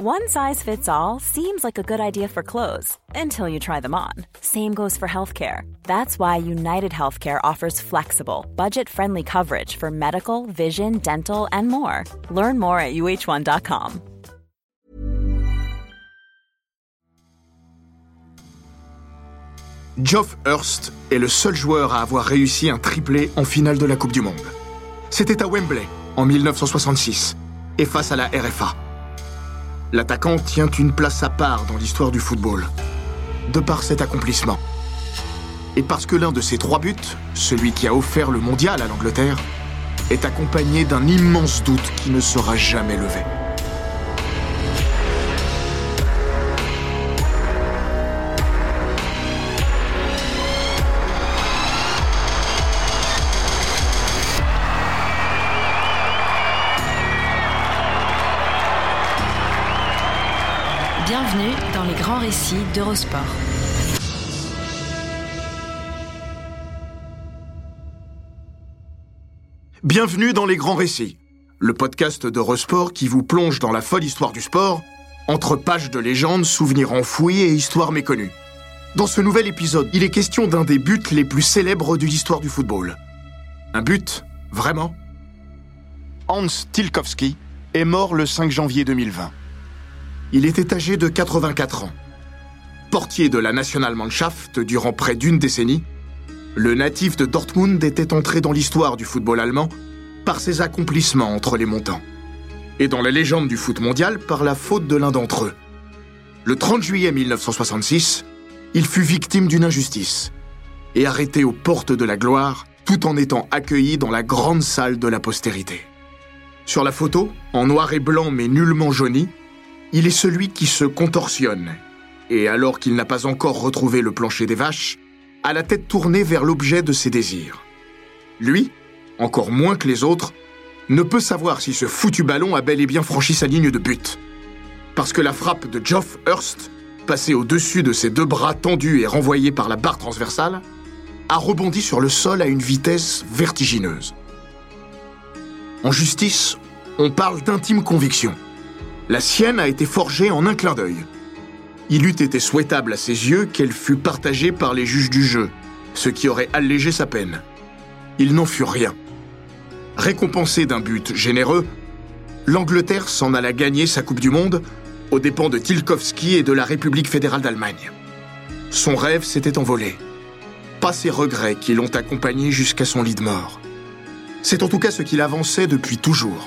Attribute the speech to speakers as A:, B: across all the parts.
A: One size fits all seems like a good idea for clothes until you try them on. Same goes for healthcare. That's why United Healthcare offers flexible, budget friendly coverage for medical, vision, dental, and more. Learn more at uh1.com.
B: Geoff Hurst est le seul joueur à avoir réussi un triplé en finale de la Coupe du Monde. C'était à Wembley en 1966 et face à la RFA. L'attaquant tient une place à part dans l'histoire du football, de par cet accomplissement. Et parce que l'un de ses trois buts, celui qui a offert le mondial à l'Angleterre, est accompagné d'un immense doute qui ne sera jamais levé.
C: Bienvenue dans les grands récits d'Eurosport.
B: Bienvenue dans Les Grands Récits, le podcast d'Eurosport qui vous plonge dans la folle histoire du sport, entre pages de légendes, souvenirs enfouis et histoires méconnues. Dans ce nouvel épisode, il est question d'un des buts les plus célèbres de l'histoire du football. Un but, vraiment? Hans Tilkowski est mort le 5 janvier 2020. Il était âgé de 84 ans. Portier de la Nationalmannschaft durant près d'une décennie, le natif de Dortmund était entré dans l'histoire du football allemand par ses accomplissements entre les montants. Et dans la légende du foot mondial par la faute de l'un d'entre eux. Le 30 juillet 1966, il fut victime d'une injustice et arrêté aux portes de la gloire tout en étant accueilli dans la grande salle de la postérité. Sur la photo, en noir et blanc mais nullement jauni, il est celui qui se contorsionne, et alors qu'il n'a pas encore retrouvé le plancher des vaches, a la tête tournée vers l'objet de ses désirs. Lui, encore moins que les autres, ne peut savoir si ce foutu ballon a bel et bien franchi sa ligne de but. Parce que la frappe de Geoff Hurst, passée au-dessus de ses deux bras tendus et renvoyée par la barre transversale, a rebondi sur le sol à une vitesse vertigineuse. En justice, on parle d'intime conviction. La sienne a été forgée en un clin d'œil. Il eût été souhaitable à ses yeux qu'elle fût partagée par les juges du jeu, ce qui aurait allégé sa peine. Il n'en fut rien. Récompensé d'un but généreux, l'Angleterre s'en alla gagner sa Coupe du Monde aux dépens de Tilkowski et de la République fédérale d'Allemagne. Son rêve s'était envolé. Pas ses regrets qui l'ont accompagné jusqu'à son lit de mort. C'est en tout cas ce qu'il avançait depuis toujours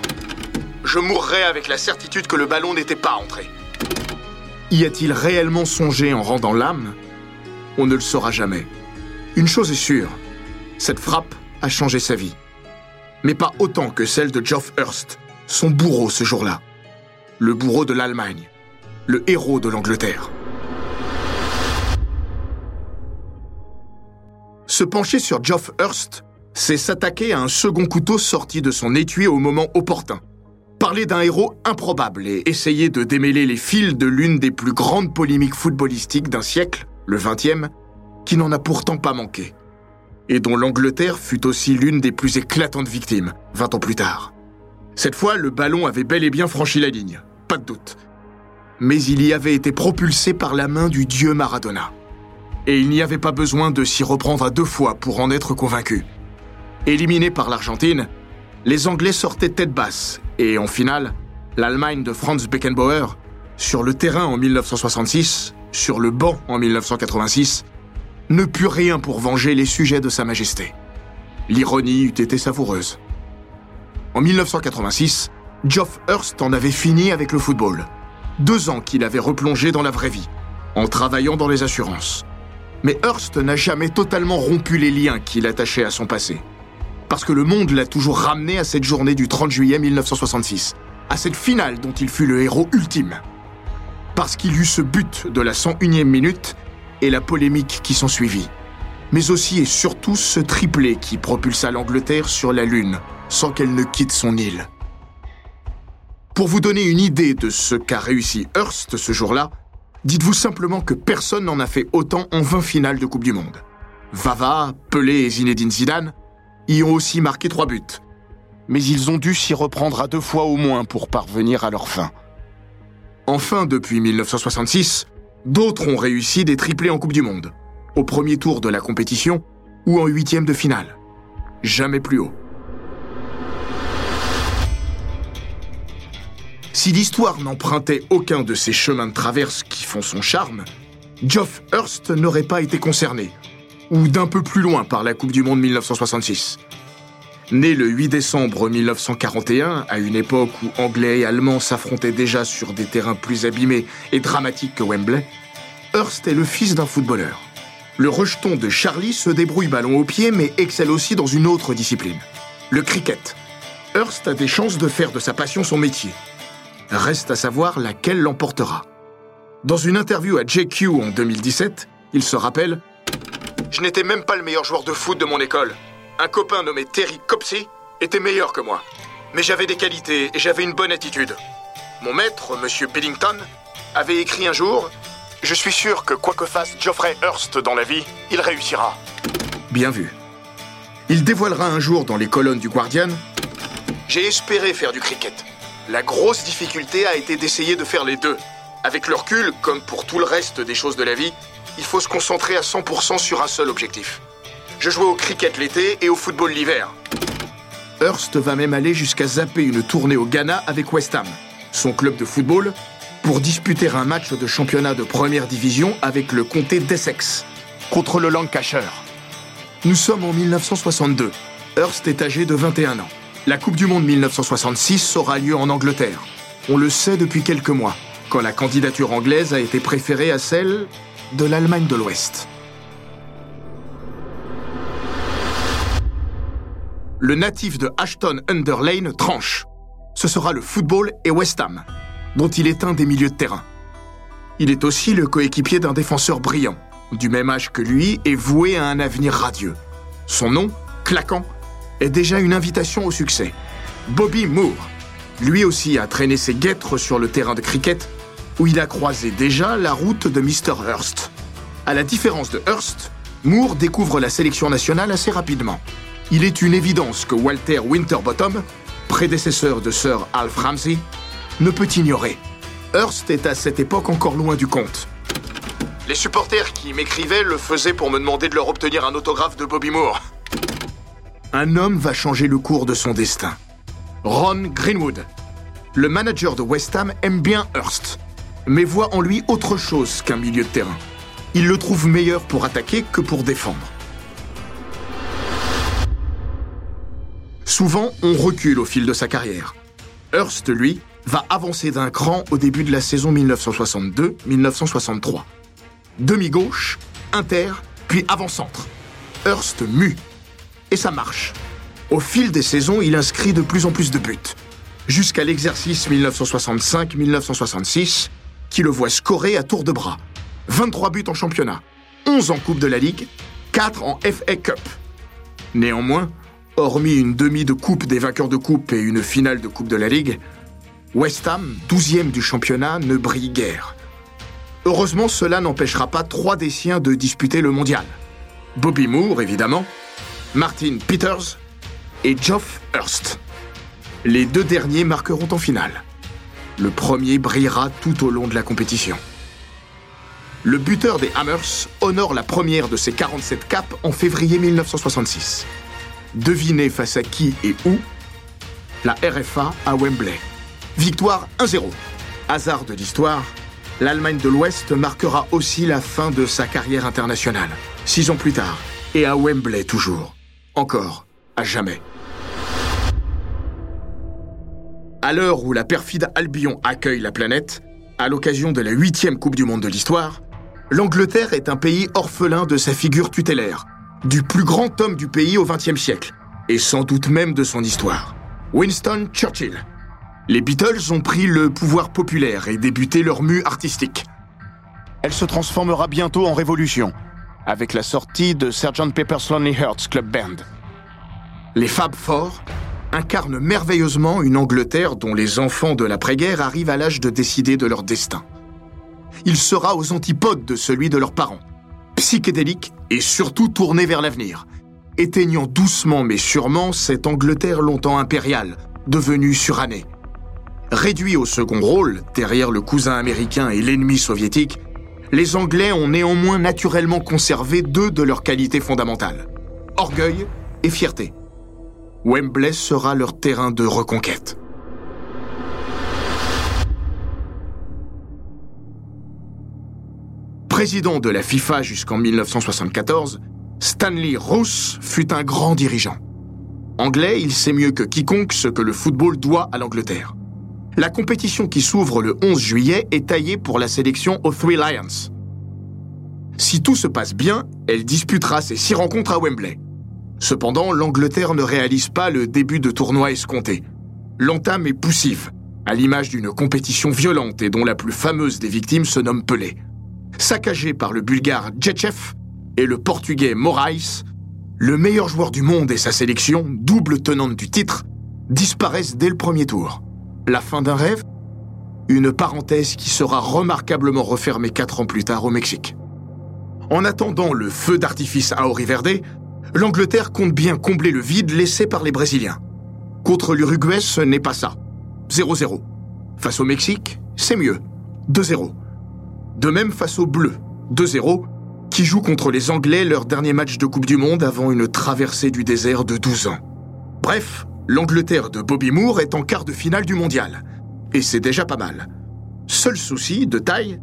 B: je mourrais avec la certitude que le ballon n'était pas entré. Y a-t-il réellement songé en rendant l'âme? On ne le saura jamais. Une chose est sûre, cette frappe a changé sa vie. Mais pas autant que celle de Geoff Hurst, son bourreau ce jour-là. Le bourreau de l'Allemagne, le héros de l'Angleterre. Se pencher sur Geoff Hurst, c'est s'attaquer à un second couteau sorti de son étui au moment opportun parler d'un héros improbable et essayer de démêler les fils de l'une des plus grandes polémiques footballistiques d'un siècle, le XXe, qui n'en a pourtant pas manqué. Et dont l'Angleterre fut aussi l'une des plus éclatantes victimes, 20 ans plus tard. Cette fois, le ballon avait bel et bien franchi la ligne, pas de doute. Mais il y avait été propulsé par la main du dieu Maradona. Et il n'y avait pas besoin de s'y reprendre à deux fois pour en être convaincu. Éliminé par l'Argentine, les Anglais sortaient tête basse et en finale, l'Allemagne de Franz Beckenbauer, sur le terrain en 1966, sur le banc en 1986, ne put rien pour venger les sujets de Sa Majesté. L'ironie eût été savoureuse. En 1986, Geoff Hurst en avait fini avec le football. Deux ans qu'il avait replongé dans la vraie vie, en travaillant dans les assurances. Mais Hurst n'a jamais totalement rompu les liens qui l'attachaient à son passé parce que le monde l'a toujours ramené à cette journée du 30 juillet 1966, à cette finale dont il fut le héros ultime. Parce qu'il eut ce but de la 101e minute et la polémique qui s'ensuivit. Mais aussi et surtout ce triplé qui propulsa l'Angleterre sur la Lune sans qu'elle ne quitte son île. Pour vous donner une idée de ce qu'a réussi Hurst ce jour-là, dites-vous simplement que personne n'en a fait autant en 20 finales de Coupe du Monde. Vava, Pelé et Zinedine Zidane y ont aussi marqué trois buts. Mais ils ont dû s'y reprendre à deux fois au moins pour parvenir à leur fin. En Enfin, depuis 1966, d'autres ont réussi des triplés en Coupe du Monde, au premier tour de la compétition ou en huitième de finale. Jamais plus haut. Si l'histoire n'empruntait aucun de ces chemins de traverse qui font son charme, Geoff Hurst n'aurait pas été concerné, ou d'un peu plus loin par la Coupe du Monde 1966. Né le 8 décembre 1941, à une époque où Anglais et Allemands s'affrontaient déjà sur des terrains plus abîmés et dramatiques que Wembley, Hurst est le fils d'un footballeur. Le rejeton de Charlie se débrouille ballon au pied mais excelle aussi dans une autre discipline, le cricket. Hurst a des chances de faire de sa passion son métier. Reste à savoir laquelle l'emportera. Dans une interview à JQ en 2017, il se rappelle Je n'étais même pas le meilleur joueur de foot de mon école. Un copain nommé Terry Copsey était meilleur que moi. Mais j'avais des qualités et j'avais une bonne attitude. Mon maître, Monsieur Billington, avait écrit un jour Je suis sûr que quoi que fasse Geoffrey Hurst dans la vie, il réussira. Bien vu. Il dévoilera un jour dans les colonnes du Guardian J'ai espéré faire du cricket. La grosse difficulté a été d'essayer de faire les deux. Avec le recul, comme pour tout le reste des choses de la vie, il faut se concentrer à 100% sur un seul objectif. Je jouais au cricket l'été et au football l'hiver. Hurst va même aller jusqu'à zapper une tournée au Ghana avec West Ham, son club de football, pour disputer un match de championnat de première division avec le comté d'Essex, contre le Lancashire. Nous sommes en 1962. Hurst est âgé de 21 ans. La Coupe du Monde 1966 aura lieu en Angleterre. On le sait depuis quelques mois, quand la candidature anglaise a été préférée à celle de l'Allemagne de l'Ouest. le natif de Ashton-under-Lane tranche. Ce sera le football et West Ham, dont il est un des milieux de terrain. Il est aussi le coéquipier d'un défenseur brillant, du même âge que lui et voué à un avenir radieux. Son nom, claquant, est déjà une invitation au succès. Bobby Moore. Lui aussi a traîné ses guêtres sur le terrain de cricket, où il a croisé déjà la route de Mr. Hurst. À la différence de Hurst, Moore découvre la sélection nationale assez rapidement il est une évidence que Walter Winterbottom, prédécesseur de Sir Alf Ramsey, ne peut ignorer. Hearst est à cette époque encore loin du compte. Les supporters qui m'écrivaient le faisaient pour me demander de leur obtenir un autographe de Bobby Moore. Un homme va changer le cours de son destin. Ron Greenwood. Le manager de West Ham aime bien Hearst, mais voit en lui autre chose qu'un milieu de terrain. Il le trouve meilleur pour attaquer que pour défendre. Souvent, on recule au fil de sa carrière. Hurst, lui, va avancer d'un cran au début de la saison 1962-1963. Demi-gauche, inter, puis avant-centre. Hurst mue. Et ça marche. Au fil des saisons, il inscrit de plus en plus de buts. Jusqu'à l'exercice 1965-1966, qui le voit scorer à tour de bras. 23 buts en championnat, 11 en Coupe de la Ligue, 4 en FA Cup. Néanmoins, Hormis une demi de coupe des vainqueurs de coupe et une finale de coupe de la Ligue, West Ham, 12e du championnat, ne brille guère. Heureusement, cela n'empêchera pas trois des siens de disputer le mondial. Bobby Moore, évidemment, Martin Peters et Geoff Hurst. Les deux derniers marqueront en finale. Le premier brillera tout au long de la compétition. Le buteur des Hammers honore la première de ses 47 capes en février 1966. Devinez face à qui et où? La RFA à Wembley. Victoire 1-0. Hasard de l'histoire, l'Allemagne de l'Ouest marquera aussi la fin de sa carrière internationale. Six ans plus tard, et à Wembley toujours. Encore, à jamais. À l'heure où la perfide Albion accueille la planète, à l'occasion de la huitième Coupe du Monde de l'histoire, l'Angleterre est un pays orphelin de sa figure tutélaire, du plus grand homme du pays au XXe siècle, et sans doute même de son histoire, Winston Churchill. Les Beatles ont pris le pouvoir populaire et débuté leur mue artistique. Elle se transformera bientôt en révolution, avec la sortie de Sgt Pepper's Lonely Hearts Club Band. Les Fab Four incarnent merveilleusement une Angleterre dont les enfants de l'après-guerre arrivent à l'âge de décider de leur destin. Il sera aux antipodes de celui de leurs parents psychédélique et surtout tourné vers l'avenir, éteignant doucement mais sûrement cette Angleterre longtemps impériale, devenue surannée. Réduits au second rôle, derrière le cousin américain et l'ennemi soviétique, les Anglais ont néanmoins naturellement conservé deux de leurs qualités fondamentales. Orgueil et fierté. Wembley sera leur terrain de reconquête. Président de la FIFA jusqu'en 1974, Stanley Ross fut un grand dirigeant. Anglais, il sait mieux que quiconque ce que le football doit à l'Angleterre. La compétition qui s'ouvre le 11 juillet est taillée pour la sélection aux Three Lions. Si tout se passe bien, elle disputera ses six rencontres à Wembley. Cependant, l'Angleterre ne réalise pas le début de tournoi escompté. L'entame est poussive, à l'image d'une compétition violente et dont la plus fameuse des victimes se nomme Pelé. Saccagé par le bulgare Djechev et le portugais Moraes, le meilleur joueur du monde et sa sélection, double tenante du titre, disparaissent dès le premier tour. La fin d'un rêve? Une parenthèse qui sera remarquablement refermée quatre ans plus tard au Mexique. En attendant le feu d'artifice à Oriverde, l'Angleterre compte bien combler le vide laissé par les Brésiliens. Contre l'Uruguay, ce n'est pas ça. 0-0. Face au Mexique, c'est mieux. 2-0. De même face aux Bleus, 2-0, qui jouent contre les Anglais leur dernier match de Coupe du Monde avant une traversée du désert de 12 ans. Bref, l'Angleterre de Bobby Moore est en quart de finale du mondial. Et c'est déjà pas mal. Seul souci, de taille,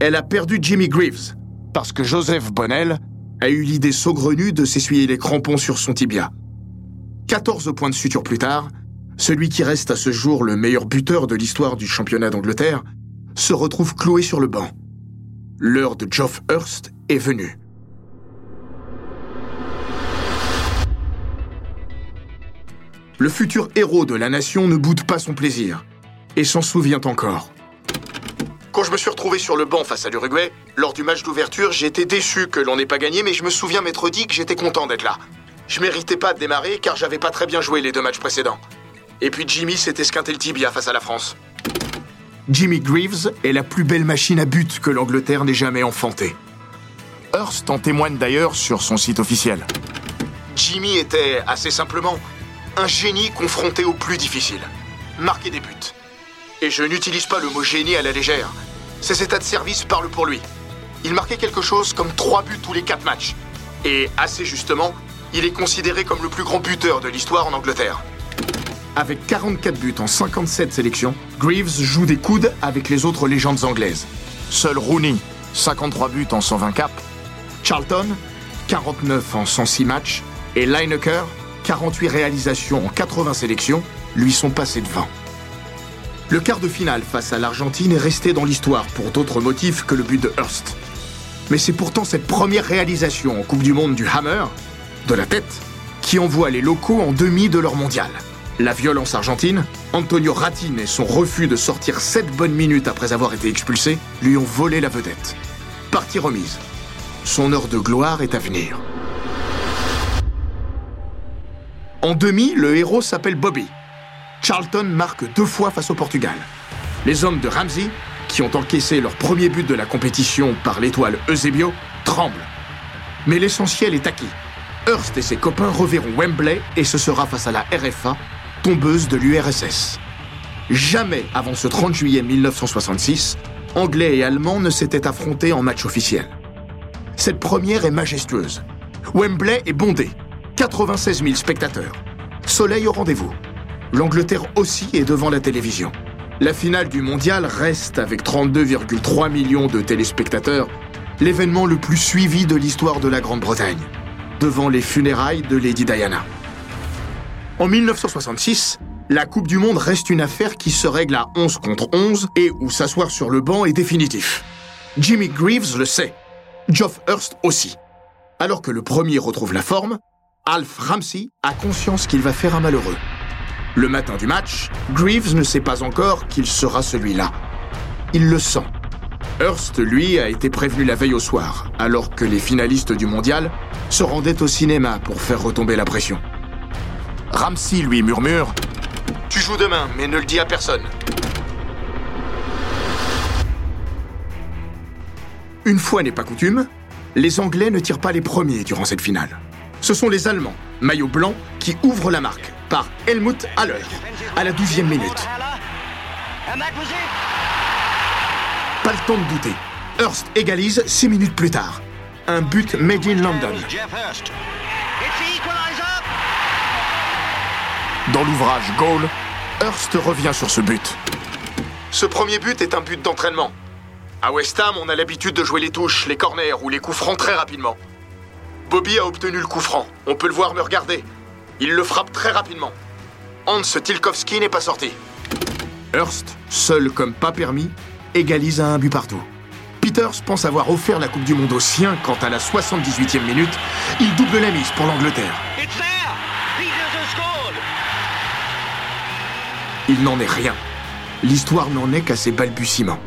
B: elle a perdu Jimmy Greaves, parce que Joseph Bonnell a eu l'idée saugrenue de s'essuyer les crampons sur son tibia. 14 points de suture plus tard, celui qui reste à ce jour le meilleur buteur de l'histoire du championnat d'Angleterre se retrouve cloué sur le banc. L'heure de Geoff Hurst est venue. Le futur héros de la nation ne boude pas son plaisir et s'en souvient encore. Quand je me suis retrouvé sur le banc face à l'Uruguay, lors du match d'ouverture, j'étais déçu que l'on n'ait pas gagné, mais je me souviens m'être dit que j'étais content d'être là. Je méritais pas de démarrer car j'avais pas très bien joué les deux matchs précédents. Et puis Jimmy s'était esquinté le tibia face à la France. Jimmy Greaves est la plus belle machine à but que l'Angleterre n'ait jamais enfantée. Hearst en témoigne d'ailleurs sur son site officiel. Jimmy était, assez simplement, un génie confronté au plus difficile. Marquer des buts. Et je n'utilise pas le mot génie à la légère. Ses états de service parlent pour lui. Il marquait quelque chose comme 3 buts tous les 4 matchs. Et assez justement, il est considéré comme le plus grand buteur de l'histoire en Angleterre. Avec 44 buts en 57 sélections, Greaves joue des coudes avec les autres légendes anglaises. Seul Rooney, 53 buts en 120 caps, Charlton, 49 en 106 matchs, et Lineker, 48 réalisations en 80 sélections, lui sont passés devant. Le quart de finale face à l'Argentine est resté dans l'histoire pour d'autres motifs que le but de Hurst. Mais c'est pourtant cette première réalisation en Coupe du Monde du Hammer, de la tête, qui envoie les locaux en demi de leur mondial. La violence argentine, Antonio Ratin et son refus de sortir 7 bonnes minutes après avoir été expulsé lui ont volé la vedette. Partie remise. Son heure de gloire est à venir. En demi, le héros s'appelle Bobby. Charlton marque deux fois face au Portugal. Les hommes de Ramsey, qui ont encaissé leur premier but de la compétition par l'étoile Eusebio, tremblent. Mais l'essentiel est acquis. Hurst et ses copains reverront Wembley et ce sera face à la RFA, tombeuse de l'URSS. Jamais avant ce 30 juillet 1966, Anglais et Allemands ne s'étaient affrontés en match officiel. Cette première est majestueuse. Wembley est bondé. 96 000 spectateurs. Soleil au rendez-vous. L'Angleterre aussi est devant la télévision. La finale du mondial reste, avec 32,3 millions de téléspectateurs, l'événement le plus suivi de l'histoire de la Grande-Bretagne, devant les funérailles de Lady Diana. En 1966, la Coupe du Monde reste une affaire qui se règle à 11 contre 11 et où s'asseoir sur le banc est définitif. Jimmy Greaves le sait. Geoff Hurst aussi. Alors que le premier retrouve la forme, Alf Ramsey a conscience qu'il va faire un malheureux. Le matin du match, Greaves ne sait pas encore qu'il sera celui-là. Il le sent. Hurst, lui, a été prévenu la veille au soir, alors que les finalistes du mondial se rendaient au cinéma pour faire retomber la pression. Ramsey lui murmure Tu joues demain, mais ne le dis à personne. Une fois n'est pas coutume, les Anglais ne tirent pas les premiers durant cette finale. Ce sont les Allemands, maillot blanc, qui ouvrent la marque par Helmut Haller à la 12e minute. Pas le temps de douter. Hurst égalise 6 minutes plus tard. Un but made in London. Dans l'ouvrage Goal, Hurst revient sur ce but. Ce premier but est un but d'entraînement. À West Ham, on a l'habitude de jouer les touches, les corners ou les coups francs très rapidement. Bobby a obtenu le coup franc. On peut le voir me regarder. Il le frappe très rapidement. Hans Tilkowski n'est pas sorti. Hurst, seul comme pas permis, égalise à un but partout. Peters pense avoir offert la Coupe du Monde aux siens quand à la 78e minute, il double la mise pour l'Angleterre. Il n'en est rien. L'histoire n'en est qu'à ses balbutiements.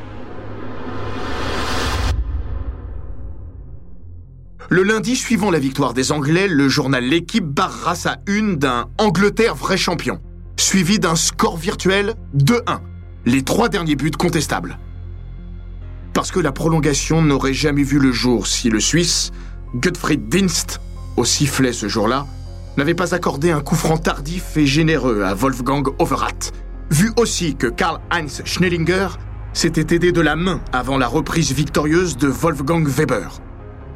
B: Le lundi suivant la victoire des Anglais, le journal L'équipe barra sa une d'un Angleterre vrai champion, suivi d'un score virtuel 2-1, les trois derniers buts contestables. Parce que la prolongation n'aurait jamais vu le jour si le Suisse, Gottfried Dienst, au sifflet ce jour-là, n'avait pas accordé un coup franc tardif et généreux à Wolfgang Overath, vu aussi que Karl-Heinz Schnellinger s'était aidé de la main avant la reprise victorieuse de Wolfgang Weber.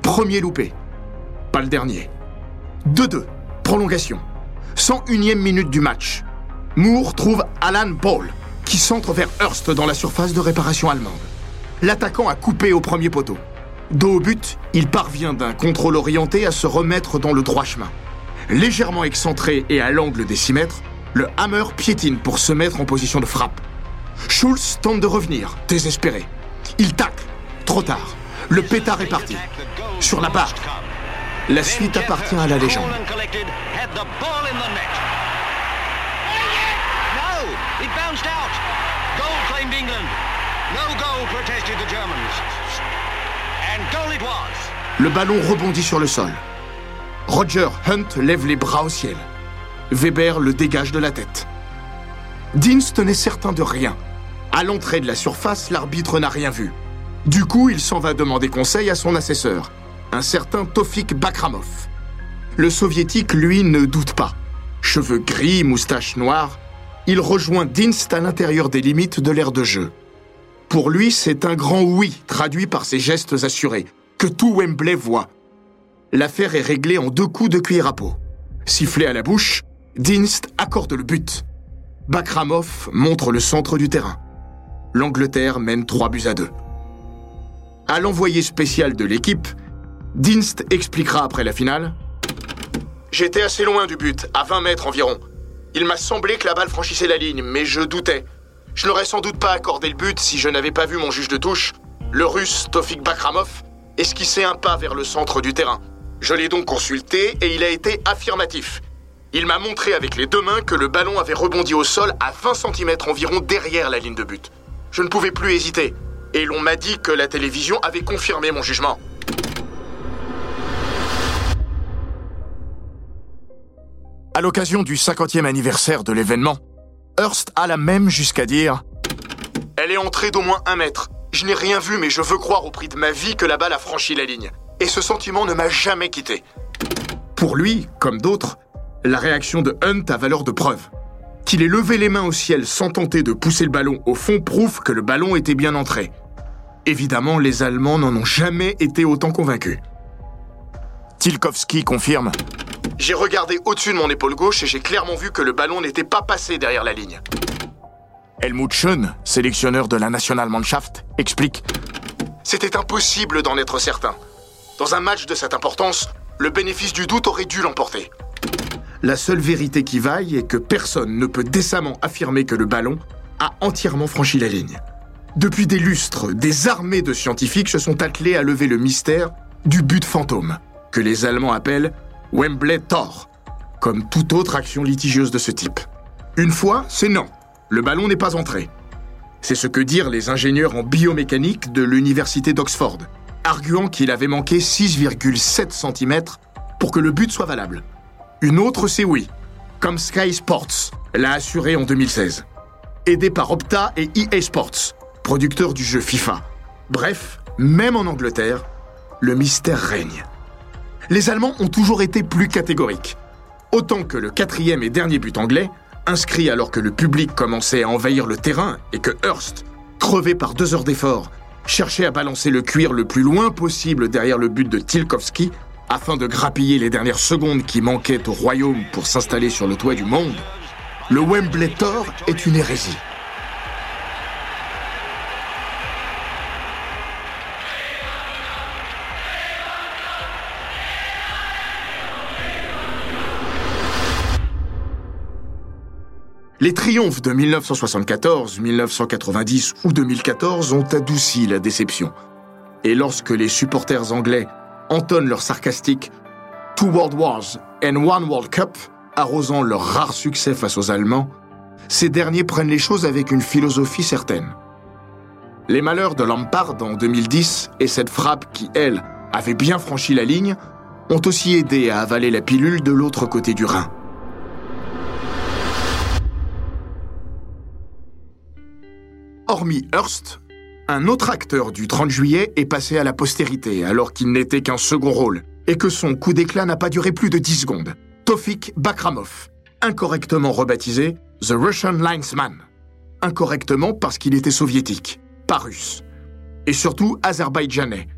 B: Premier loupé. Pas le dernier. 2-2. Prolongation. 101e minute du match. Moore trouve Alan Ball, qui centre vers Hurst dans la surface de réparation allemande. L'attaquant a coupé au premier poteau. Dos au but, il parvient d'un contrôle orienté à se remettre dans le droit chemin. Légèrement excentré et à l'angle des 6 mètres, le hammer piétine pour se mettre en position de frappe. Schulz tente de revenir, désespéré. Il tacle. Trop tard. Le pétard est parti. Sur la barre. La suite appartient à la légende. Le ballon rebondit sur le sol. Roger Hunt lève les bras au ciel. Weber le dégage de la tête. Dienst n'est certain de rien. À l'entrée de la surface, l'arbitre n'a rien vu. Du coup, il s'en va demander conseil à son assesseur, un certain Tofik Bakramov. Le soviétique, lui, ne doute pas. Cheveux gris, moustache noire, il rejoint Dienst à l'intérieur des limites de l'aire de jeu. Pour lui, c'est un grand oui, traduit par ses gestes assurés, que tout Wembley voit. L'affaire est réglée en deux coups de cuillère à peau. Sifflé à la bouche, Dienst accorde le but. Bakramov montre le centre du terrain. L'Angleterre mène 3 buts à 2. À l'envoyé spécial de l'équipe, Dienst expliquera après la finale J'étais assez loin du but, à 20 mètres environ. Il m'a semblé que la balle franchissait la ligne, mais je doutais. Je n'aurais sans doute pas accordé le but si je n'avais pas vu mon juge de touche, le russe Tofik Bakramov, esquisser un pas vers le centre du terrain. Je l'ai donc consulté et il a été affirmatif. Il m'a montré avec les deux mains que le ballon avait rebondi au sol à 20 cm environ derrière la ligne de but. Je ne pouvais plus hésiter. Et l'on m'a dit que la télévision avait confirmé mon jugement. À l'occasion du 50e anniversaire de l'événement, Hearst alla même jusqu'à dire Elle est entrée d'au moins un mètre. Je n'ai rien vu, mais je veux croire au prix de ma vie que la balle a franchi la ligne. Et ce sentiment ne m'a jamais quitté. Pour lui, comme d'autres, la réaction de Hunt a valeur de preuve. Qu'il ait levé les mains au ciel sans tenter de pousser le ballon au fond prouve que le ballon était bien entré. Évidemment, les Allemands n'en ont jamais été autant convaincus. Tilkowski confirme J'ai regardé au-dessus de mon épaule gauche et j'ai clairement vu que le ballon n'était pas passé derrière la ligne. Helmut Schön, sélectionneur de la Nationalmannschaft, explique C'était impossible d'en être certain. Dans un match de cette importance, le bénéfice du doute aurait dû l'emporter. La seule vérité qui vaille est que personne ne peut décemment affirmer que le ballon a entièrement franchi la ligne. Depuis des lustres, des armées de scientifiques se sont attelés à lever le mystère du but fantôme, que les Allemands appellent Wembley Tor, comme toute autre action litigieuse de ce type. Une fois, c'est non. Le ballon n'est pas entré. C'est ce que dirent les ingénieurs en biomécanique de l'université d'Oxford, arguant qu'il avait manqué 6,7 cm pour que le but soit valable. Une autre, c'est oui, comme Sky Sports l'a assuré en 2016. Aidé par Opta et EA Sports, producteurs du jeu FIFA. Bref, même en Angleterre, le mystère règne. Les Allemands ont toujours été plus catégoriques. Autant que le quatrième et dernier but anglais, inscrit alors que le public commençait à envahir le terrain et que Hurst, crevé par deux heures d'effort, cherchait à balancer le cuir le plus loin possible derrière le but de Tilkovski afin de grappiller les dernières secondes qui manquaient au royaume pour s'installer sur le toit du monde, le Wembley Thor est une hérésie. Les triomphes de 1974, 1990 ou 2014 ont adouci la déception. Et lorsque les supporters anglais entonnent leur sarcastique Two World Wars and One World Cup, arrosant leur rare succès face aux Allemands, ces derniers prennent les choses avec une philosophie certaine. Les malheurs de Lampard en 2010 et cette frappe qui, elle, avait bien franchi la ligne, ont aussi aidé à avaler la pilule de l'autre côté du Rhin. Hormis Hearst, un autre acteur du 30 juillet est passé à la postérité alors qu'il n'était qu'un second rôle et que son coup d'éclat n'a pas duré plus de 10 secondes. Tofik Bakramov, incorrectement rebaptisé The Russian Linesman. Incorrectement parce qu'il était soviétique, pas russe. Et surtout azerbaïdjanais,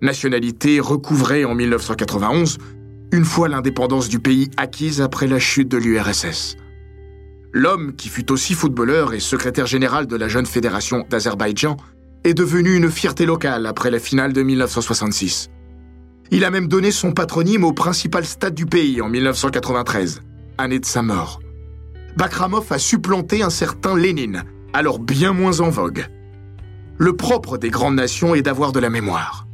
B: nationalité recouvrée en 1991, une fois l'indépendance du pays acquise après la chute de l'URSS. L'homme, qui fut aussi footballeur et secrétaire général de la jeune fédération d'Azerbaïdjan, est devenu une fierté locale après la finale de 1966. Il a même donné son patronyme au principal stade du pays en 1993, année de sa mort. Bakramov a supplanté un certain Lénine, alors bien moins en vogue. Le propre des grandes nations est d'avoir de la mémoire.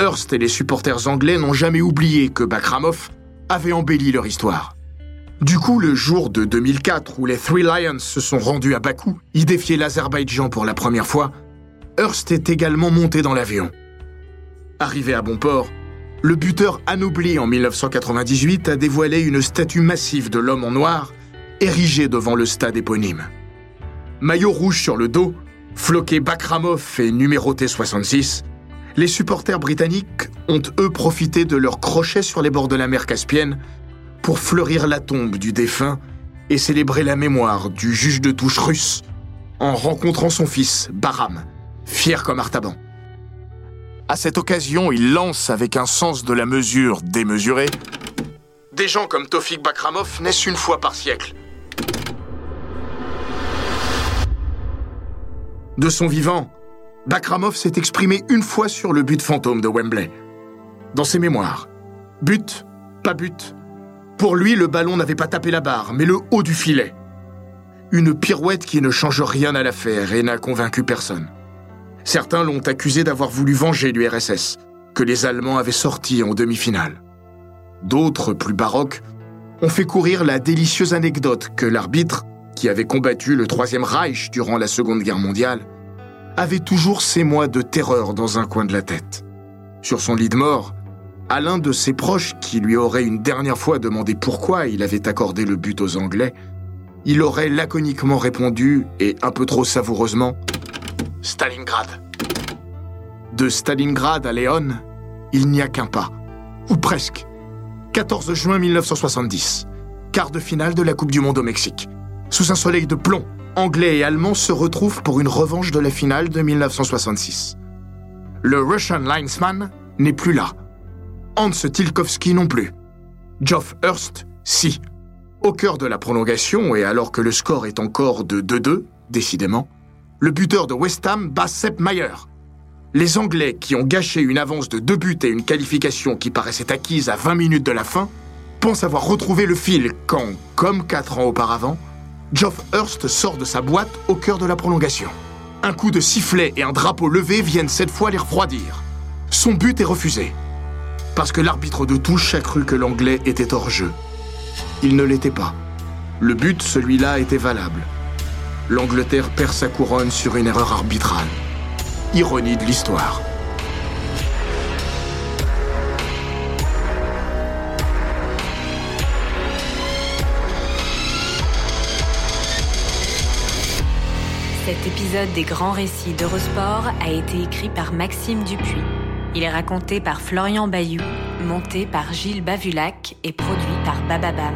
B: Hearst et les supporters anglais n'ont jamais oublié que Bakramov avait embelli leur histoire. Du coup, le jour de 2004 où les Three Lions se sont rendus à Bakou, y défier l'Azerbaïdjan pour la première fois, Hearst est également monté dans l'avion. Arrivé à bon port, le buteur anobli en 1998 a dévoilé une statue massive de l'homme en noir érigée devant le stade éponyme. Maillot rouge sur le dos, floqué Bakramov et numéroté 66, les supporters britanniques ont eux profité de leur crochet sur les bords de la mer Caspienne pour fleurir la tombe du défunt et célébrer la mémoire du juge de touche russe en rencontrant son fils, Baram, fier comme Artaban. À cette occasion, il lance avec un sens de la mesure démesuré Des gens comme Tofik Bakramov naissent une fois par siècle. De son vivant, Bakramov s'est exprimé une fois sur le but fantôme de Wembley. Dans ses mémoires, but, pas but, pour lui, le ballon n'avait pas tapé la barre, mais le haut du filet. Une pirouette qui ne change rien à l'affaire et n'a convaincu personne. Certains l'ont accusé d'avoir voulu venger l'URSS, que les Allemands avaient sorti en demi-finale. D'autres, plus baroques, ont fait courir la délicieuse anecdote que l'arbitre, qui avait combattu le Troisième Reich durant la Seconde Guerre mondiale, avait toujours ses mois de terreur dans un coin de la tête. Sur son lit de mort, à l'un de ses proches qui lui aurait une dernière fois demandé pourquoi il avait accordé le but aux Anglais, il aurait laconiquement répondu, et un peu trop savoureusement, Stalingrad. De Stalingrad à Léon, il n'y a qu'un pas. Ou presque. 14 juin 1970, quart de finale de la Coupe du Monde au Mexique. Sous un soleil de plomb, Anglais et Allemands se retrouvent pour une revanche de la finale de 1966. Le Russian Linesman n'est plus là. Hans Tilkowski non plus. Geoff Hurst, si. Au cœur de la prolongation, et alors que le score est encore de 2-2, décidément, le buteur de West Ham bat Sepp Mayer. Les Anglais, qui ont gâché une avance de deux buts et une qualification qui paraissait acquise à 20 minutes de la fin, pensent avoir retrouvé le fil quand, comme quatre ans auparavant, Geoff Hurst sort de sa boîte au cœur de la prolongation. Un coup de sifflet et un drapeau levé viennent cette fois les refroidir. Son but est refusé parce que l'arbitre de touche a cru que l'anglais était hors jeu. Il ne l'était pas. Le but, celui-là, était valable. L'Angleterre perd sa couronne sur une erreur arbitrale. Ironie de l'histoire.
C: Cet épisode des grands récits d'Eurosport a été écrit par Maxime Dupuis. Il est raconté par Florian Bayou, monté par Gilles Bavulac et produit par Bababam.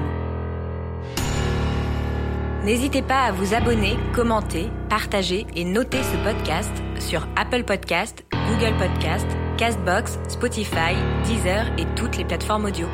C: N'hésitez pas à vous abonner, commenter, partager et noter ce podcast sur Apple Podcast, Google Podcast, Castbox, Spotify, Deezer et toutes les plateformes audio.